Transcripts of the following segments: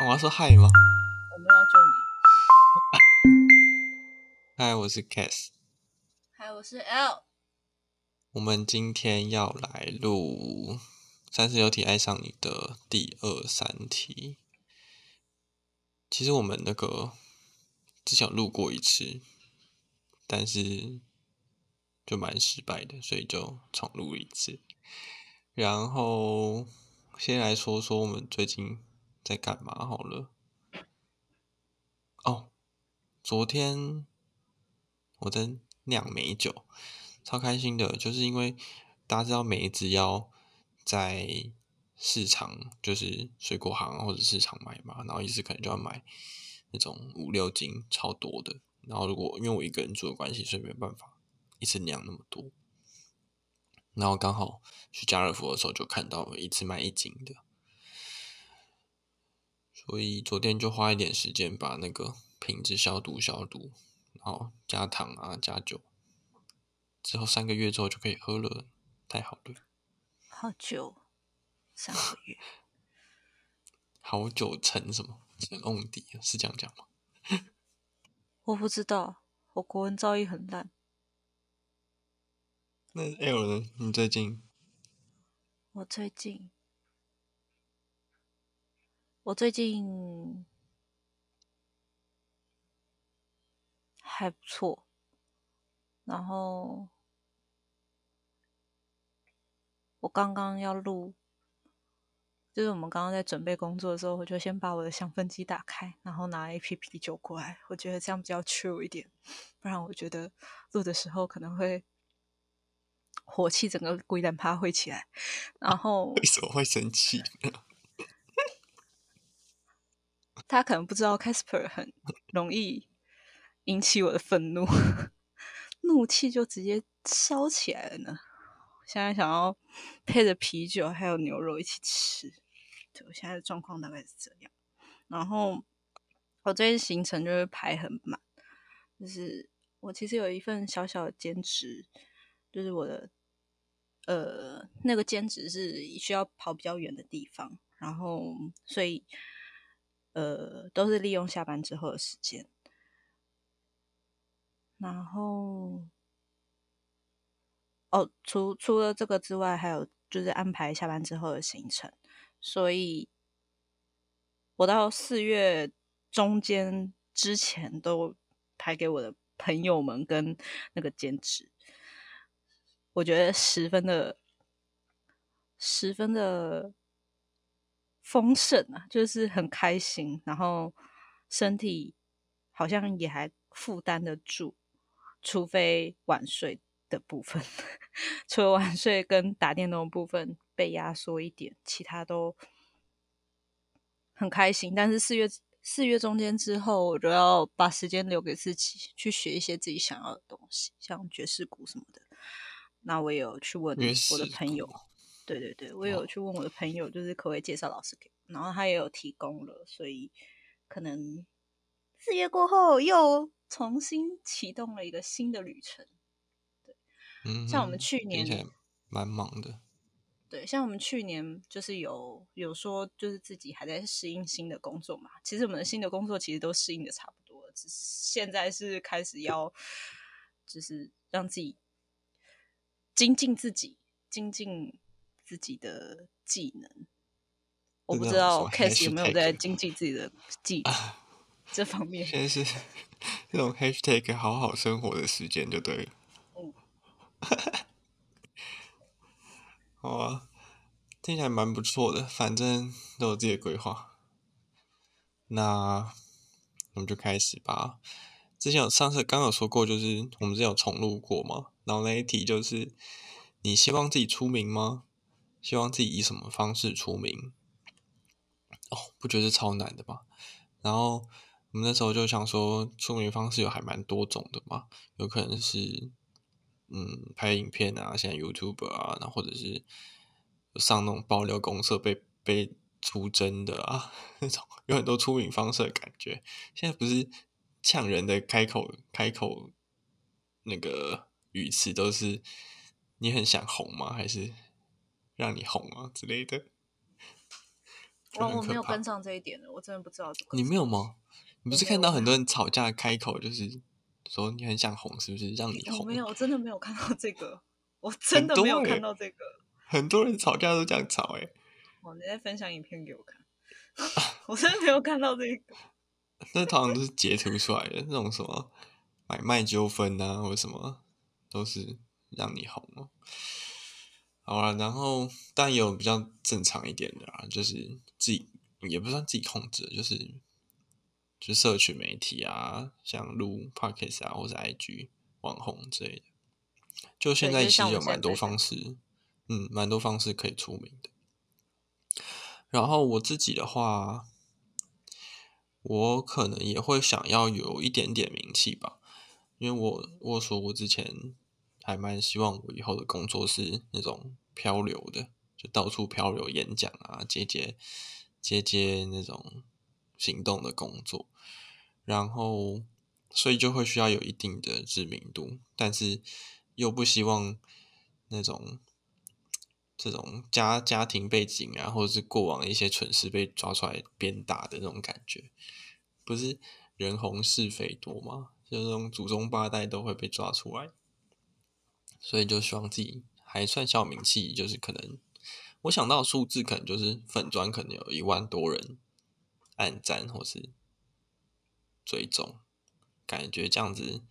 我要说嗨吗？我们要救你。嗨，我是 Cass。嗨，我是 L。我们今天要来录《三十六题爱上你》的第二三题。其实我们那个之前有录过一次，但是就蛮失败的，所以就重录一次。然后先来说说我们最近在干嘛好了。哦，昨天我在酿美酒，超开心的，就是因为大家知道梅子要在市场，就是水果行或者市场买嘛，然后一次可能就要买那种五六斤，超多的。然后如果因为我一个人住的关系，所以没办法一次酿那么多。然后刚好去家乐福的时候就看到一次卖一斤的，所以昨天就花一点时间把那个瓶子消毒消毒，然后加糖啊加酒，之后三个月之后就可以喝了，太好了。好久，三个月。好久成什么成瓮底是这样讲吗？我不知道，我国文造诣很烂。那 L 呢？你最近？我最近，我最近还不错。然后我刚刚要录，就是我们刚刚在准备工作的时候，我就先把我的香氛机打开，然后拿一批啤酒过来。我觉得这样比较 chill 一点，不然我觉得录的时候可能会。火气整个鬼胆趴会起来，然后为什么会生气？他可能不知道 Casper 很容易引起我的愤怒，怒气就直接烧起来了呢。现在想要配着啤酒还有牛肉一起吃，对我现在的状况大概是这样。然后我最近行程就是排很满，就是我其实有一份小小的兼职，就是我的。呃，那个兼职是需要跑比较远的地方，然后所以呃都是利用下班之后的时间，然后哦，除除了这个之外，还有就是安排下班之后的行程，所以我到四月中间之前都排给我的朋友们跟那个兼职。我觉得十分的、十分的丰盛啊，就是很开心，然后身体好像也还负担得住，除非晚睡的部分，除了晚睡跟打电动部分被压缩一点，其他都很开心。但是四月四月中间之后，我就要把时间留给自己，去学一些自己想要的东西，像爵士鼓什么的。那我也有去问我的朋友，对对对，我有去问我的朋友，就是可不可以介绍老师给，然后他也有提供了，所以可能四月过后又重新启动了一个新的旅程。对，嗯，像我们去年蛮忙的，对，像我们去年就是有有说，就是自己还在适应新的工作嘛。其实我们的新的工作其实都适应的差不多，只是现在是开始要就是让自己。精进自己，精进自己的技能。我不知道 Case 有没有在经济自己的 技能这方面。现在是 这种 Hashtag 好好生活的时间就对了。嗯，好啊，听起来蛮不错的，反正都有自己的规划。那我们就开始吧。之前有上次刚有说过，就是我们之前有重录过嘛。然后那一题就是：你希望自己出名吗？希望自己以什么方式出名？哦，不觉得是超难的吗？然后我们那时候就想说，出名方式有还蛮多种的嘛，有可能是嗯拍影片啊，现在 YouTube 啊，然后或者是上那种爆料公社被被出征的啊，那种有很多出名方式的感觉。现在不是呛人的开口开口那个。语词都是你很想红吗？还是让你红啊之类的？我我没有跟。上这一点的，我真的不知道怎么。你没有吗？你不是看到很多人吵架开口就是说你很想红，是不是？让你红。我没有，我真的没有看到这个，我真的没有看到这个。很多人吵架都这样吵、欸，哦，你在分享影片给我看，我真的没有看到这个。那通常都是截图出来的，那种什么买卖纠纷啊，或者什么，都是让你红哦。好了，然后但也有比较正常一点的啊，就是自己也不算自己控制，就是就社群媒体啊，像录 podcast 啊，或者 IG 网红之类的。就现在其实有蛮多方式，嗯，蛮多方式可以出名的。然后我自己的话，我可能也会想要有一点点名气吧，因为我我说我之前还蛮希望我以后的工作是那种漂流的，就到处漂流演讲啊，接接接接那种行动的工作，然后所以就会需要有一定的知名度，但是又不希望那种这种家家庭背景啊，或者是过往一些蠢事被抓出来鞭打的那种感觉，不是人红是非多吗？就那种祖宗八代都会被抓出来，所以就希望自己还算小有名气，就是可能我想到数字可能就是粉砖可能有一万多人按赞或是追踪，感觉这样子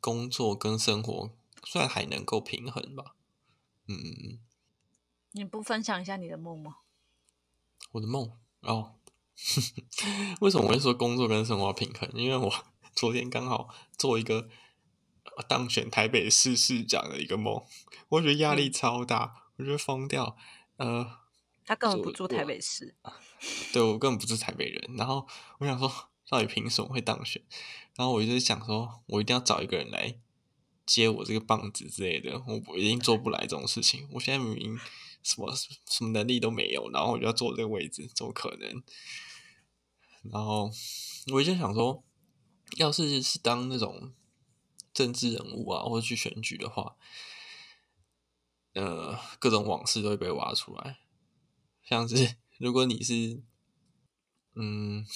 工作跟生活算还能够平衡吧。嗯，你不分享一下你的梦吗？我的梦哦，为什么我会说工作跟生活平衡？因为我 昨天刚好做一个呃当选台北市市长的一个梦，我觉得压力嗯超大，我觉得疯掉。呃，他根本不做住台北市，对我根本不是台北人，然后我想说，到底凭什么会当选？然后我就想说，我一定要找一个人来接我这个棒子之类的，我我一定做不来这种事情。我现在明明什么什么能力都没有，然后我就要坐这个位置，怎么可能？然后我就想说，要是是当那种政治人物啊，或者去选举的话，呃，各种往事都会被挖出来。像是如果你是，嗯，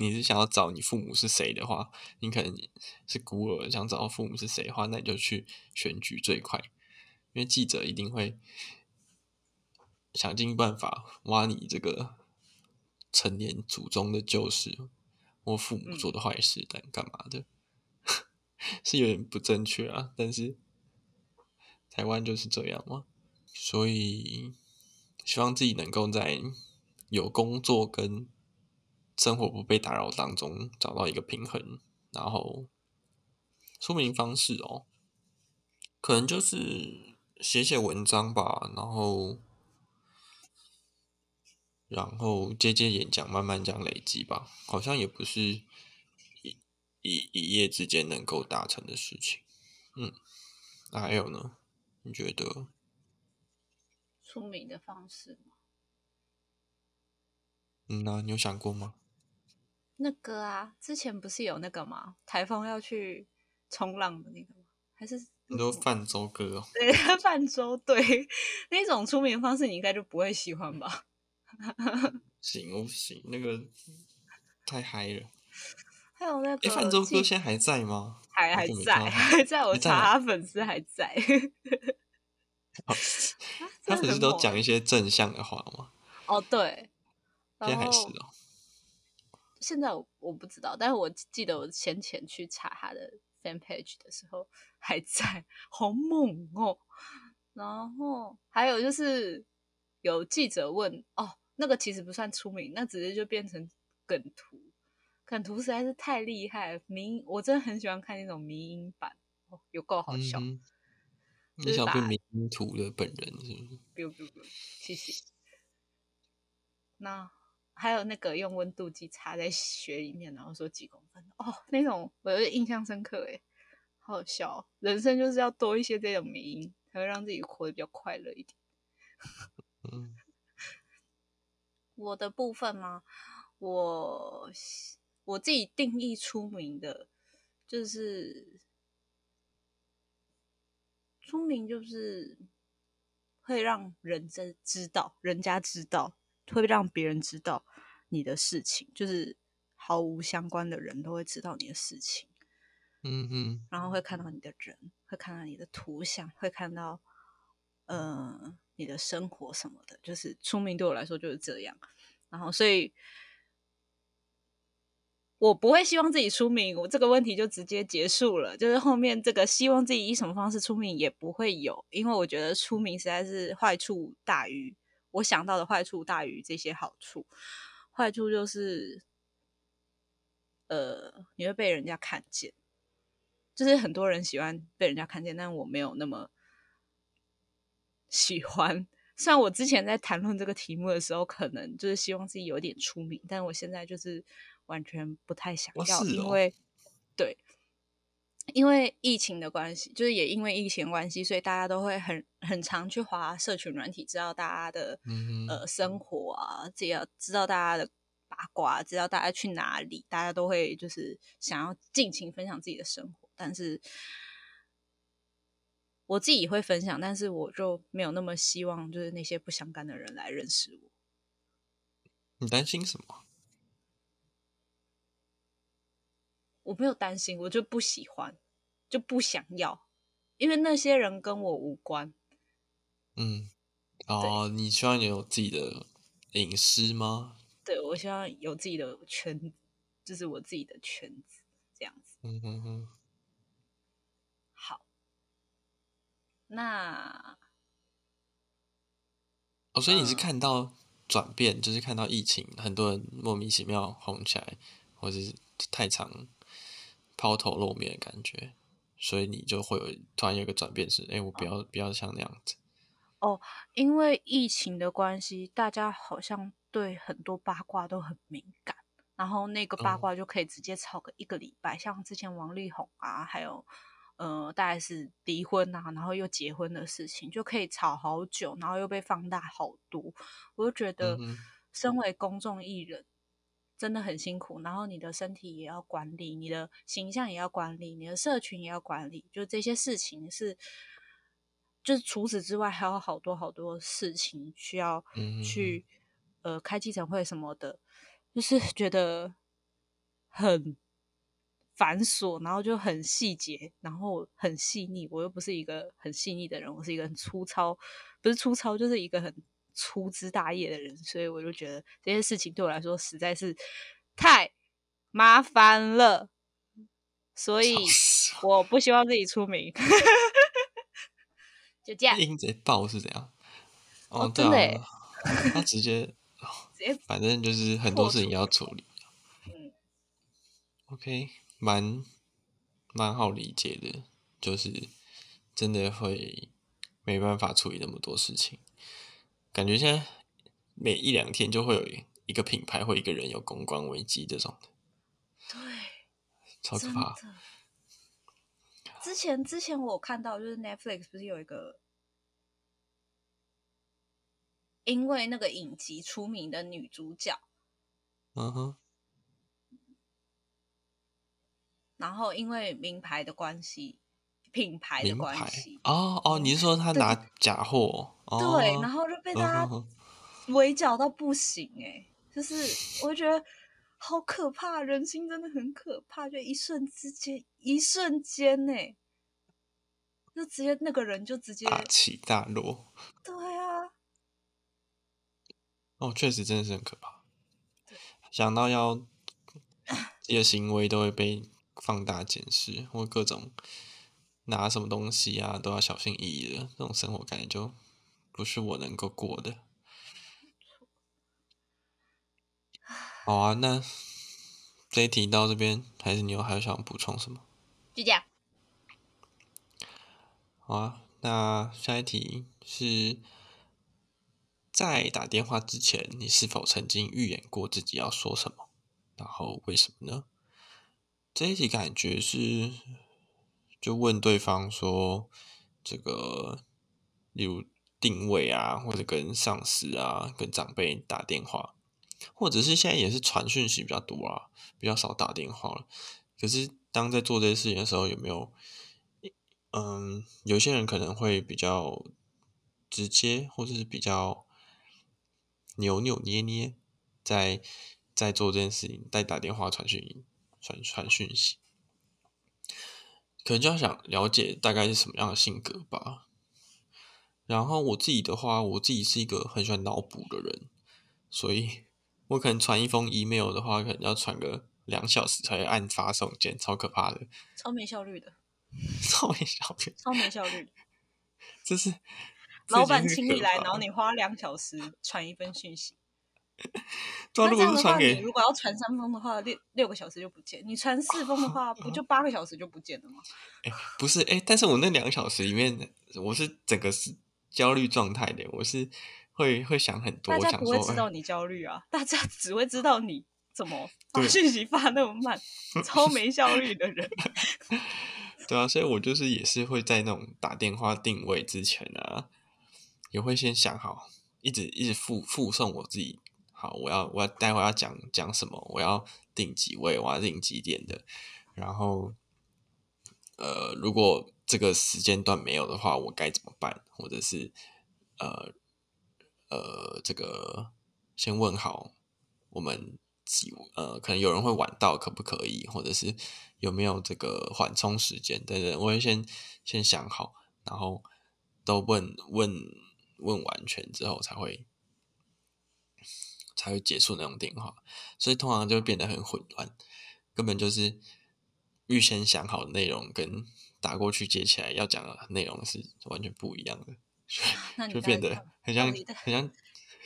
你是想要找你父母是谁的话，你可能是孤儿，想找到父母是谁的话，那你就去选举最快，因为记者一定会想尽办法挖你这个成年祖宗的旧事或父母做的坏事，但干嘛的，是有点不正确啊。但是台湾就是这样嘛，所以希望自己能够在有工作跟生活不被打扰当中找到一个平衡，然后说明方式哦，可能就是写写文章吧，然后然后接接演讲，慢慢这样累积吧，好像也不是一一一夜之间能够达成的事情。嗯，那还有呢？你觉得？出名的方式吗？嗯那、你有想过吗？那个啊，之前不是有那个吗？台风要去冲浪的那个吗？还是你说泛舟哥哦，对 泛舟？对，那种出名方式你应该就不会喜欢吧？行我不行，那个太嗨了。还有那个诶，泛舟记哥现在还在吗？还还在，还在，我查他粉丝还在。他真的不是很猛欸都讲一些正向的话吗？哦，对，现在还是哦。现在我我不知道，但是我记得我先前去查他的 fan page 的时候还在，好猛哦！然后还有就是有记者问哦，那个其实不算出名，那直接就变成梗图，梗图实在是太厉害了，迷我真的很喜欢看那种迷音版，哦，有够好笑。你想变迷音图的本人是不是？biu biu biu，谢谢。那还有那个用温度计插在雪里面，然后说几公分哦，那种我有点印象深刻诶，好好笑哦、人生就是要多一些这种迷音，才会让自己活得比较快乐一点。嗯，我的部分吗？我我自己定义出名的，就是出名就是会让人知知道，人家知道会让别人知道你的事情，就是毫无相关的人都会知道你的事情。嗯嗯，然后会看到你的人，会看到你的图像，会看到呃你的生活什么的。就是出名对我来说就是这样。然后所以。我不会希望自己出名，我这个问题就直接结束了。就是后面这个希望自己以什么方式出名也不会有，因为我觉得出名实在是坏处大于我想到的坏处大于这些好处。坏处就是，呃，你会被人家看见，就是很多人喜欢被人家看见，但我没有那么喜欢。虽然我之前在谈论这个题目的时候，可能就是希望自己有点出名，但我现在就是。完全不太想要，因为对，因为疫情的关系，就是也因为疫情关系，所以大家都会很很常去划社群软体，知道大家的呃生活啊，知道知道大家的八卦，知道大家去哪里，大家都会就是想要尽情分享自己的生活。但是我自己会分享，但是我就没有那么希望，就是那些不相干的人来认识我。你担心什么？我没有担心，我就不喜欢，就不想要，因为那些人跟我无关。嗯，哦，你希望有自己的隐私吗？对，我希望有自己的圈子，就是我自己的圈子，这样子。嗯哼哼。好，那哦，所以你是看到转变，就是看到疫情，很多人莫名其妙红起来，或者是太长。抛头露面的感觉，所以你就会有突然有一个转变，是哎，我不要不要像那样子。哦，因为疫情的关系，大家好像对很多八卦都很敏感，然后那个八卦就可以直接炒个一个礼拜。像之前王力宏啊，还有呃，大概是离婚啊，然后又结婚的事情，就可以吵好久，然后又被放大好多。我就觉得，身为公众艺人。真的很辛苦，然后你的身体也要管理，你的形象也要管理，你的社群也要管理，就这些事情是，就是除此之外还有好多好多事情需要去呃开记者会什么的，就是 觉得很繁琐，然后就很细节，然后很细腻。我又不是一个很细腻的人，我是一个很粗糙，不是粗糙，就是一个很。粗枝大叶的人，所以我就觉得这些事情对我来说实在是太麻烦了，所以我不希望自己出名。就这样，鹰贼爆是怎样？哦，真的，他直接 直接，反正就是很多事情要处理。嗯，OK，蛮蛮好理解的，就是真的会没办法处理那么多事情。感觉现在每一两天就会有一个品牌或一个人有公关危机这种的，对，超可怕。之前之前我看到就是 Netflix 不是有一个因为那个影集出名的女主角，嗯哼，然后因为名牌的关系。品牌的关系哦哦，你是说他拿假货？对，然后就被大家围剿到不行哎，就是我觉得好可怕，人心真的很可怕，就一瞬之间，一瞬间呢，就直接那个人就直接大起大落。对啊，哦，确实真的是很可怕。想到要这些行为都会被放大检视，或各种。拿什么东西啊，都要小心翼翼的。这种生活感觉就不是我能够过的。好啊，那这一题到这边，还是你有还有想补充什么？就这样。好啊，那下一题是在打电话之前，你是否曾经预演过自己要说什么？然后为什么呢？这一题感觉是。就问对方说：“这个，例如定位啊，或者跟上司啊、跟长辈打电话，或者是现在也是传讯息比较多啊，比较少打电话了。可是当在做这些事情的时候，有没有？嗯，有些人可能会比较直接，或者是比较扭扭捏捏，在在做这件事情，在打电话传讯传传讯息，可能就要想了解大概是什么样的性格吧。然后我自己的话，我自己是一个很喜欢脑补的人，所以我可能传一封 email 的话，可能要传个两小时才会按发送键，超可怕的，超没效率的，超没效率，超没效率的。这是老板请你来，然后你花两小时传一份讯息。对啊，如果那这样的话，是传给你如果要传三封的话，六六个小时就不见；你传四封的话，不就八个小时就不见了吗？不是哎、但是我那两个小时里面，我是整个是焦虑状态的，我是会会想很多，大家不会知道你焦虑啊，大家只会知道你怎么 发对讯息发那么慢，超 没效率的人。对啊，所以我就是也是会在那种打电话定位之前啊，也会先想好，一直一直附附送我自己。好，我要我要待会要讲讲什么，我要定几位，我要定几点的，然后呃，如果这个时间段没有的话，我该怎么办？或者是呃呃，这个先问好我们几呃，可能有人会晚到，可不可以？或者是有没有这个缓冲时间等等，我会先先想好，然后都问问问完全之后才会才会结束那种电话，所以通常就会变得很混乱，根本就是预先想好的内容跟打过去接起来要讲的内容是完全不一样的，就变得很像很像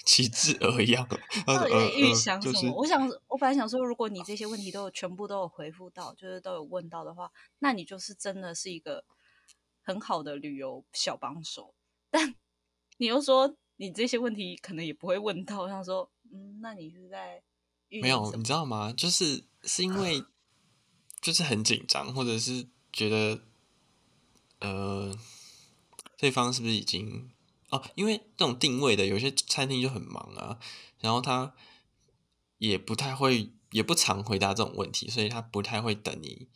旗帜而一样。到底在预呃就是想什么？我想，我本来想说，如果你这些问题都有全部都有回复到，就是都有问到的话，那你就是真的是一个很好的旅游小帮手。但你又说你这些问题可能也不会问到，我想说，嗯，那你是在没有，你知道吗？就是是因为 就是很紧张，或者是觉得呃对方是不是已经哦？因为这种定位的，有些餐厅就很忙啊，然后他也不太会，也不常回答这种问题，所以他不太会等你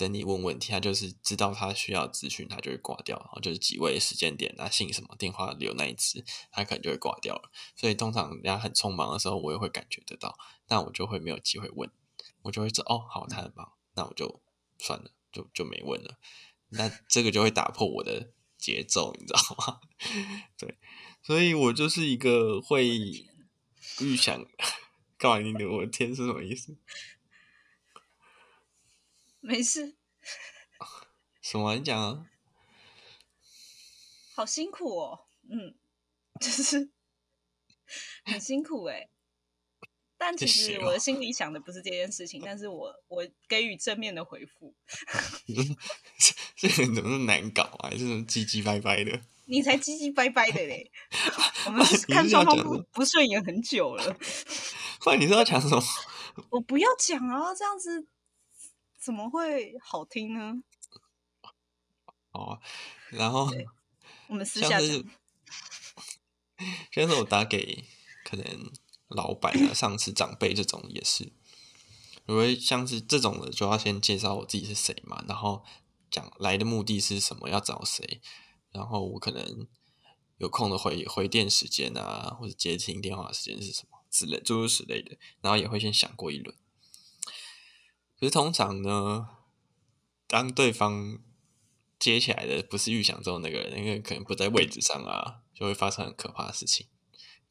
等你问问题，他就是知道他需要资讯，他就会挂掉，然后就是几位时间点，他姓什么，电话留那一支，他可能就会挂掉了。所以通常人家很匆忙的时候，我也会感觉得到，那我就会没有机会问，我就会说哦，好，他很忙，那我就算了，就就没问了。那这个就会打破我的节奏，你知道吗？对，所以我就是一个会预想干嘛？你的我天是什么意思？没事，什么？你讲啊？好辛苦哦，嗯，就是很辛苦哎、但其实我的心里想的不是这件事情，但是我我给予正面的回复，这个人怎么那么难搞啊？还是什么唧唧歪歪的？你才唧唧歪歪的嘞。我们看双方不不顺眼很久了，不然你是要讲什么？我不要讲啊，这样子怎么会好听呢？好 啊，然后我们私下像是讲。像是我打给可能老板啊、上司、长辈这种也是，因为像是这种的，就要先介绍我自己是谁嘛，然后讲来的目的是什么，要找谁，然后我可能有空的回回电时间啊，或者接听电话的时间是什么之类，诸如此类的，然后也会先想过一轮。可是通常呢，当对方接起来的不是预想中的那个人，因为可能不在位置上啊，就会发生很可怕的事情，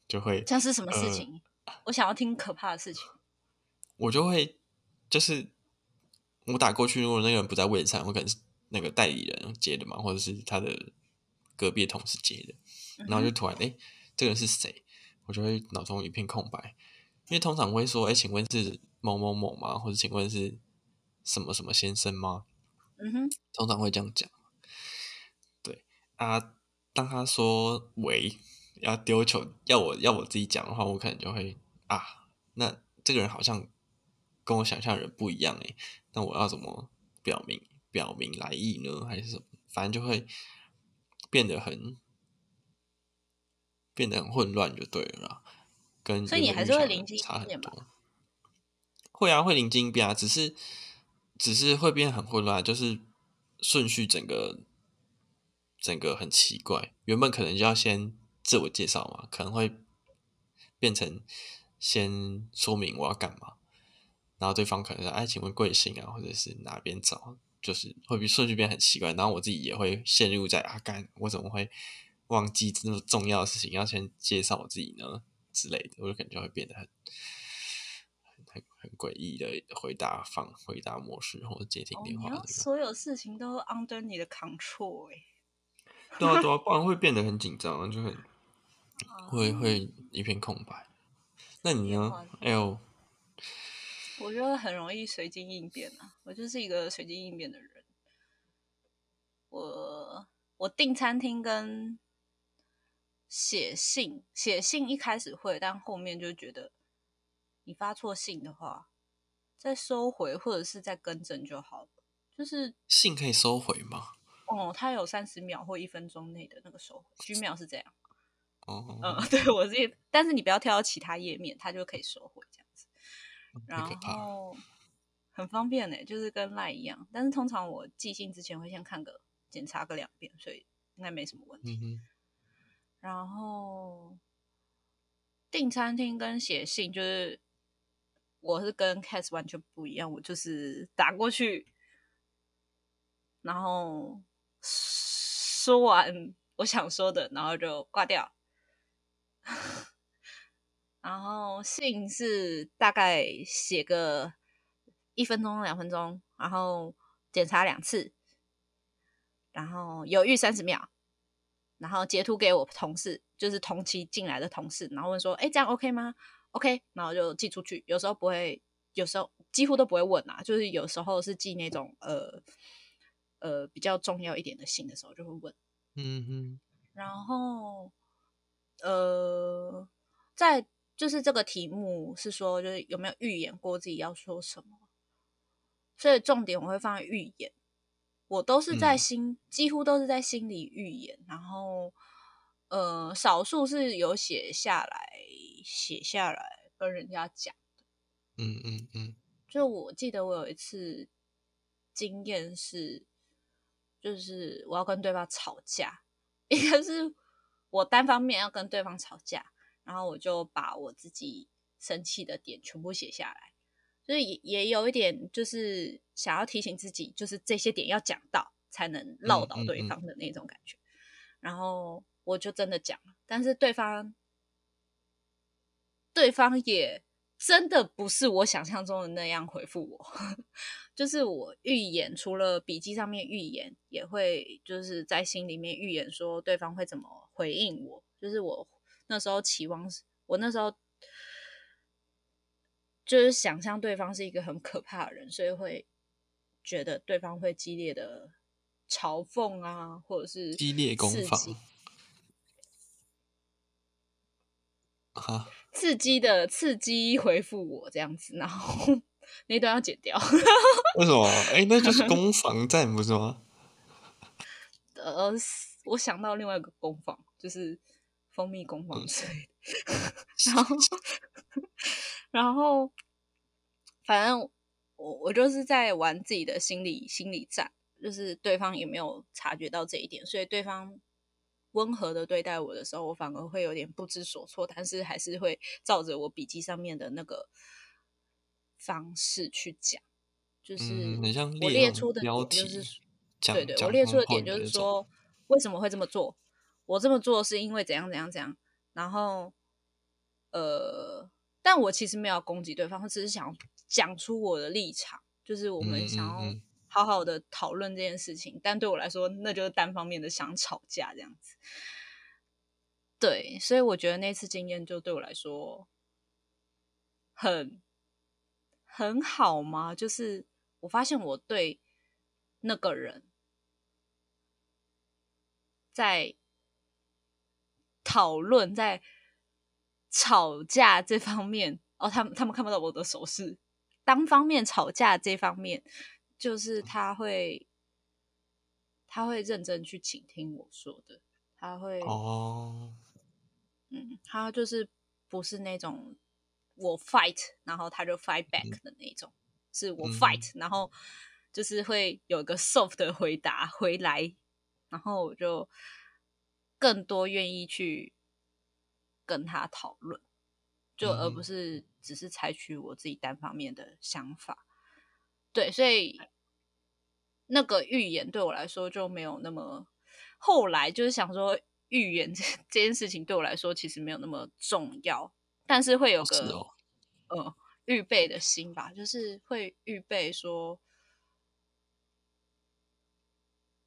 就会像是什么事呃情？我想要听可怕的事情。我就会就是我打过去，如果那个人不在位置上，我可能是那个代理人接的嘛，或者是他的隔壁同事接的，然后就突然哎、诶这个人是谁？我就会脑中一片空白，因为通常会说，哎、请问是某某某吗？或者请问是什么什么先生吗？嗯哼，通常会这样讲。对啊，当他说喂要丢球，要我要我自己讲的话，我可能就会啊，那这个人好像跟我想象的人不一样诶，那我要怎么表明表明来意呢？还是什么？反正就会变得很变得很混乱，就对了啦。跟所以你还是会灵机差很多。会啊，会临机应变啊，只是只是会变很混乱，就是顺序整个整个很奇怪。原本可能就要先自我介绍嘛，可能会变成先说明我要干嘛，然后对方可能说：“哎，请问贵姓啊？或者是哪边找？”就是会比顺序变很奇怪，然后我自己也会陷入在啊，干我怎么会忘记这么重要的事情要先介绍我自己呢之类的，我就感觉会变得很很很诡异的回答方回答模式或者接听电话、哦、所有事情都 under 你的 control 哎。对啊对啊，不然会变得很紧张，就很会会一片空白。那你呢？L？我觉得很容易随机应变啊，我就是一个随机应变的人。我我订餐厅跟写信，写信一开始会，但后面就觉得你发错信的话，再收回或者是再更正就好了。就是信可以收回吗？哦，它有三十秒或一分钟内的那个收回，居秒是这样。哦，嗯，对我是，但是你不要跳到其他页面，它就可以收回这样子。然后很方便呢，就是跟赖一样。但是通常我寄信之前会先看个检查个两遍，所以应该没什么问题。嗯然后订餐厅跟写信，就是我是跟 Cats 完全不一样，我就是打过去，然后说完我想说的，然后就挂掉。然后信是大概写个一分钟两分钟，然后检查两次，然后犹豫三十秒，然后截图给我同事，就是同期进来的同事，然后问说：“哎，这样 OK 吗？”OK，然后就寄出去。有时候不会，有时候几乎都不会问啊，就是有时候是寄那种呃呃比较重要一点的信的时候就会问。嗯哼，然后呃在。就是这个题目是说，就是有没有预演过自己要说什么，所以重点我会放在预演。我都是在心，几乎都是在心里预演，然后呃，少数是有写下来，写下来跟人家讲的。嗯嗯嗯。就我记得我有一次经验是，就是我要跟对方吵架，一个是我单方面要跟对方吵架。然后我就把我自己生气的点全部写下来，所以也也有一点就是想要提醒自己，就是这些点要讲到才能唠到对方的那种感觉。然后我就真的讲了，但是对方对方也真的不是我想象中的那样回复我，就是我预言，除了笔记上面预言，也会就是在心里面预言说对方会怎么回应我，就是我。那时候期望是，我那时候就是想象对方是一个很可怕的人，所以会觉得对方会激烈的嘲讽啊，或者是激烈攻防，啊，刺激的刺激回复我这样子，然后 那段要剪掉。为什么？哎，那就是攻防战不是吗？呃，我想到另外一个攻防就是。蜂蜜攻防之类的，然后，然后，反正我我就是在玩自己的心理心理战，就是对方也没有察觉到这一点，所以对方温和的对待我的时候，我反而会有点不知所措，但是还是会照着我笔记上面的那个方式去讲，就是我列出的点就是，对对，我列出的点就是说为什么会这么做。我这么做是因为怎样怎样怎样，然后，呃，但我其实没有攻击对方，我只是想讲出我的立场，就是我们想要好好的讨论这件事情。但对我来说，那就是单方面的想吵架这样子。对，所以我觉得那次经验就对我来说很很好吗？就是我发现我对那个人在。讨论在吵架这方面哦，他们他们看不到我的手势。单方面吵架这方面，就是他会他会认真去倾听我说的，他会哦，嗯，他就是不是那种我 fight，然后他就 fight back 的那种，是我 fight，然后就是会有一个 soft 的回答回来，然后我就。更多愿意去跟他讨论，就而不是只是采取我自己单方面的想法。对，所以那个预言对我来说就没有那么。后来就是想说，预言 这这件事情对我来说其实没有那么重要，但是会有个呃预备的心吧，就是会预备说，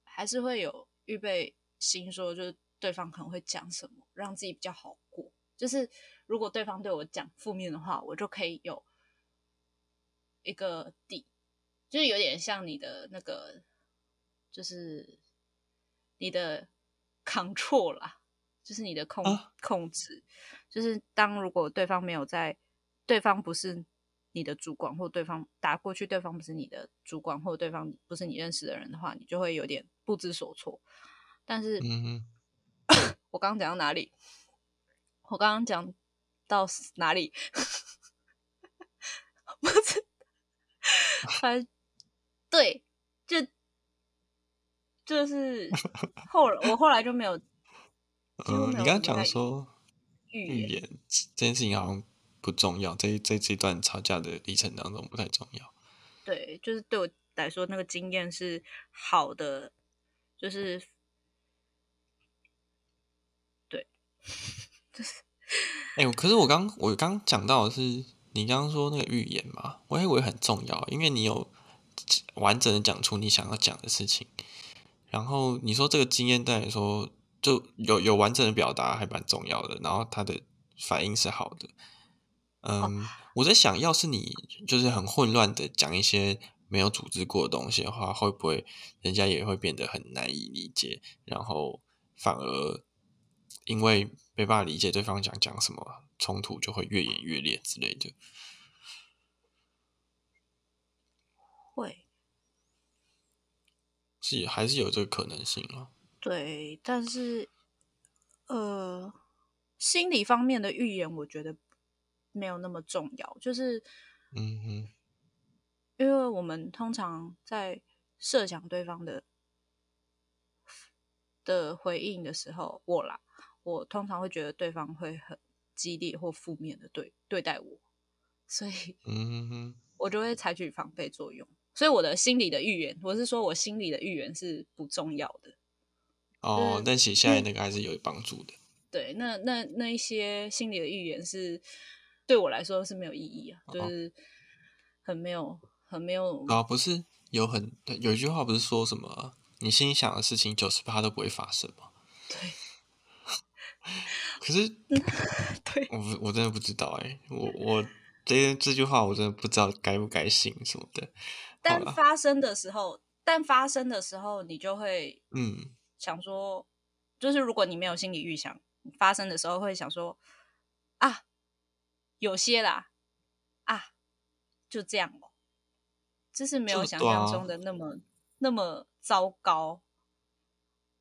还是会有预备心说，就是对方可能会讲什么，让自己比较好过。就是如果对方对我讲负面的话，我就可以有一个底，就是有点像你的那个，就是。你的 control 啦，就是你的控控制，就是当如果对方没有在，对方不是你的主管，或对方打过去，对方不是你的主管，或对方不是你认识的人的话，你就会有点不知所措。但是，我刚刚讲到哪里？我刚刚讲到哪里？不是，反正对，就。就是 后我后来就没有。嗯，你刚刚讲说预言这件事情好像不重要，在在这段吵架的历程当中不太重要。对，就是对我来说，那个经验是好的，就是对，就是。哎，可是我刚我刚讲到的是你刚刚说那个预言嘛，我以为很重要，因为你有完整的讲出你想要讲的事情。然后你说这个经验对你说就有有完整的表达还蛮重要的，然后他的反应是好的。嗯，我在想要是你就是很混乱的讲一些没有组织过的东西的话，会不会人家也会变得很难以理解，然后反而因为没办法理解对方讲讲什么，冲突就会越演越烈之类的。会。是还是有这个可能性啊？对，但是呃，心理方面的预言，我觉得没有那么重要。就是嗯哼，因为我们通常在设想对方的的回应的时候，我啦，我通常会觉得对方会很激烈或负面的对对待我，所以嗯哼，我就会采取防备作用。所以我的心理的预言，我是说我心理的预言是不重要的。哦，但写下来那个还是有帮助的。对，那那那一些心理的预言是对我来说是没有意义啊，就是很没有很没有啊，不是有很有一句话不是说什么你心里想的事情九十八都不会发生吗？对。可是，对，我我真的不知道哎，我我这这句话我真的不知道该不该信什么的。但发生的时候，但发生的时候，你就会嗯想说，就是如果你没有心理预想，发生的时候会想说啊，有些啦啊，就这样哦，就是没有想象中的那么那么糟糕。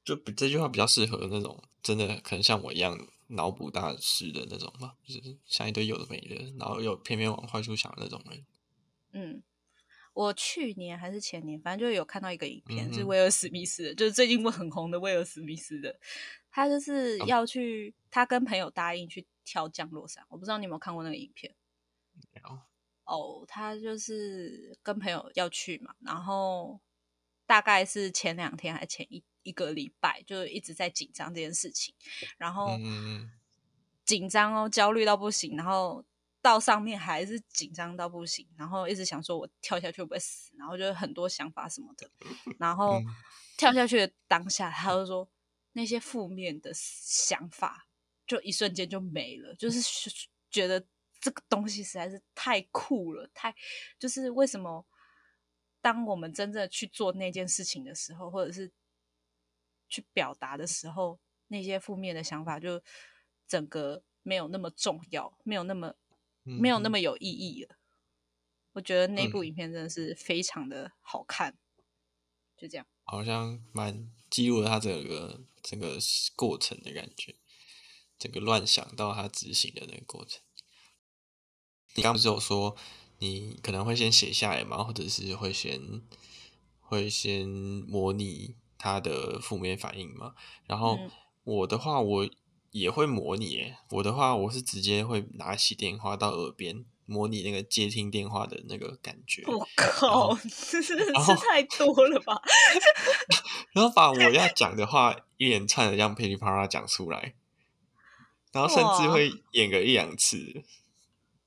就比这句话比较适合那种真的可能像我一样脑补大师的那种吧，就是像一堆有的没的，然后又偏偏往坏处想的那种人。嗯。我去年还是前年，反正就有看到一个影片，是威尔史密斯的，就是最近很红的威尔史密斯的。他就是要去，他跟朋友答应去跳降落伞。我不知道你有没有看过那个影片？有。哦，他就是跟朋友要去嘛，然后大概是前两天还前一一个礼拜，就一直在紧张这件事情，然后紧张哦，焦虑到不行，然后。到上面还是紧张到不行，然后一直想说我跳下去会不会死，然后就很多想法什么的。然后跳下去的当下，他就说那些负面的想法就一瞬间就没了，就是觉得这个东西实在是太酷了，太就是为什么当我们真正去做那件事情的时候，或者是去表达的时候，那些负面的想法就整个没有那么重要，没有那么。没有那么有意义了。我觉得那部影片真的是非常的好看，就这样。好像蛮记录了他整个整个过程的感觉，整个乱想到他执行的那个过程。你刚不是有说你可能会先写下来吗？或者是会先会先模拟他的负面反应嘛？然后我的话，我也会模拟耶。我的话，我是直接会拿起电话到耳边模拟那个接听电话的那个感觉，我靠，真是太多了吧？然后把我要讲的话一连串的这样噼里啪啦讲出来，然后甚至哇会演个一两次。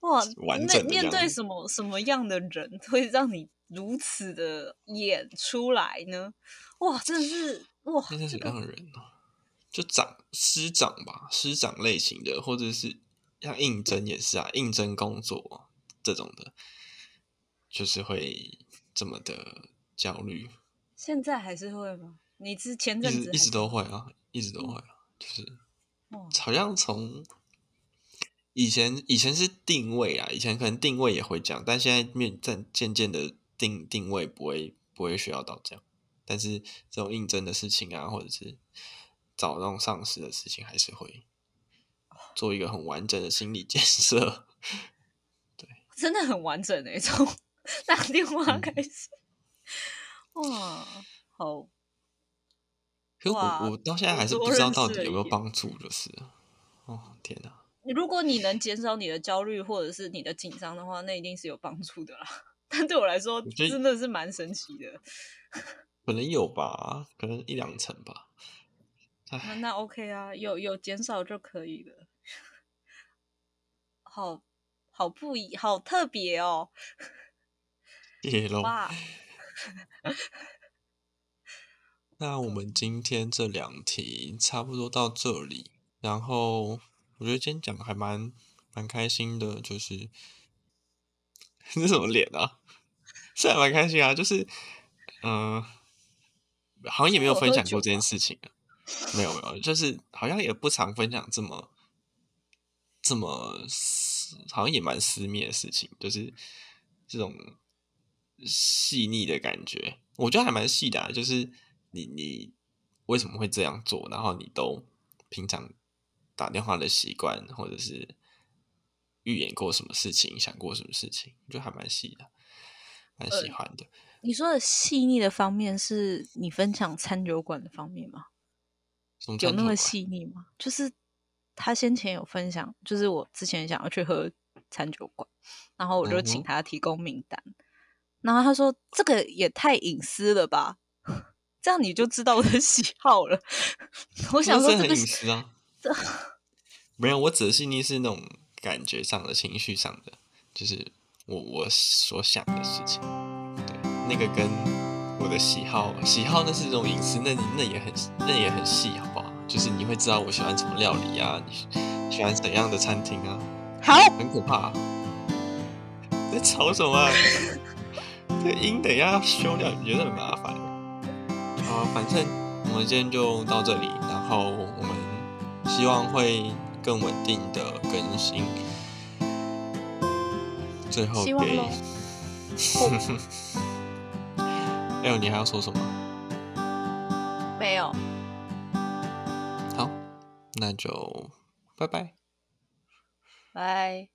哇，完那面对什么什么样的人会让你如此的演出来呢？哇，真的是哇，那是什这个么样的人呢、就长师长吧，师长类型的，或者是像应征也是啊，应征工作这种的，就是会这么的焦虑，现在还是会吗？你之前一阵子直一直都会啊，一直都会啊，就是好像从以前以前是定位啊，以前可能定位也会这样，但现在面渐渐渐的定定位不会不会需要到这样，但是这种应征的事情啊，或者是找那种上司的事情，还是会做一个很完整的心理建设。对真的很完整诶，从打电话嗯开始，哇，好可是我我到现在还是不知道到底有没有帮助，就是哦天哪，如果你能减少你的焦虑或者是你的紧张的话，那一定是有帮助的啦。但对我来说，真的是蛮神奇的。可能有吧，可能一两成吧。那那 OK 啊，有有减少就可以了。好好不一，好特别哦！谢谢喽。哇，那我们今天这两题差不多到这里，然后我觉得今天讲的还蛮蛮开心的，就是 这什么脸啊？是还蛮开心啊，就是嗯、呃好像也没有分享过这件事情啊，没有没有，就是好像也不常分享这么这么私好像也蛮私密的事情，就是这种细腻的感觉，我觉得还蛮细的、啊。就是你你为什么会这样做，然后你都平常打电话的习惯，或者是预演过什么事情，想过什么事情，我觉得还蛮细的，蛮喜呃欢的。你说的细腻的方面，是你分享餐酒馆的方面吗？有有那么？细腻吗？就是他先前有分享，就是我之前想要去喝餐酒馆，然后我就请他提供名单，然后他说这个也太隐私了吧，这样你就知道我的喜好了。我想说这个隐私啊，没有，我指的细腻是那种感觉上的、情绪上的，就是我我所想的事情。对，那个跟我的喜好，喜好那是一种隐私，那那也很那也很细，好不好？就是你会知道我喜欢什么料理啊，你喜欢怎样的餐厅啊，好，很可怕、在吵什么、啊？这个音等一下要修掉，你觉得很麻烦。啊，反正我们今天就到这里，然后我们希望会更稳定的更新。最后给 哎呦，你还要说什么？没有，好，那就拜拜。拜。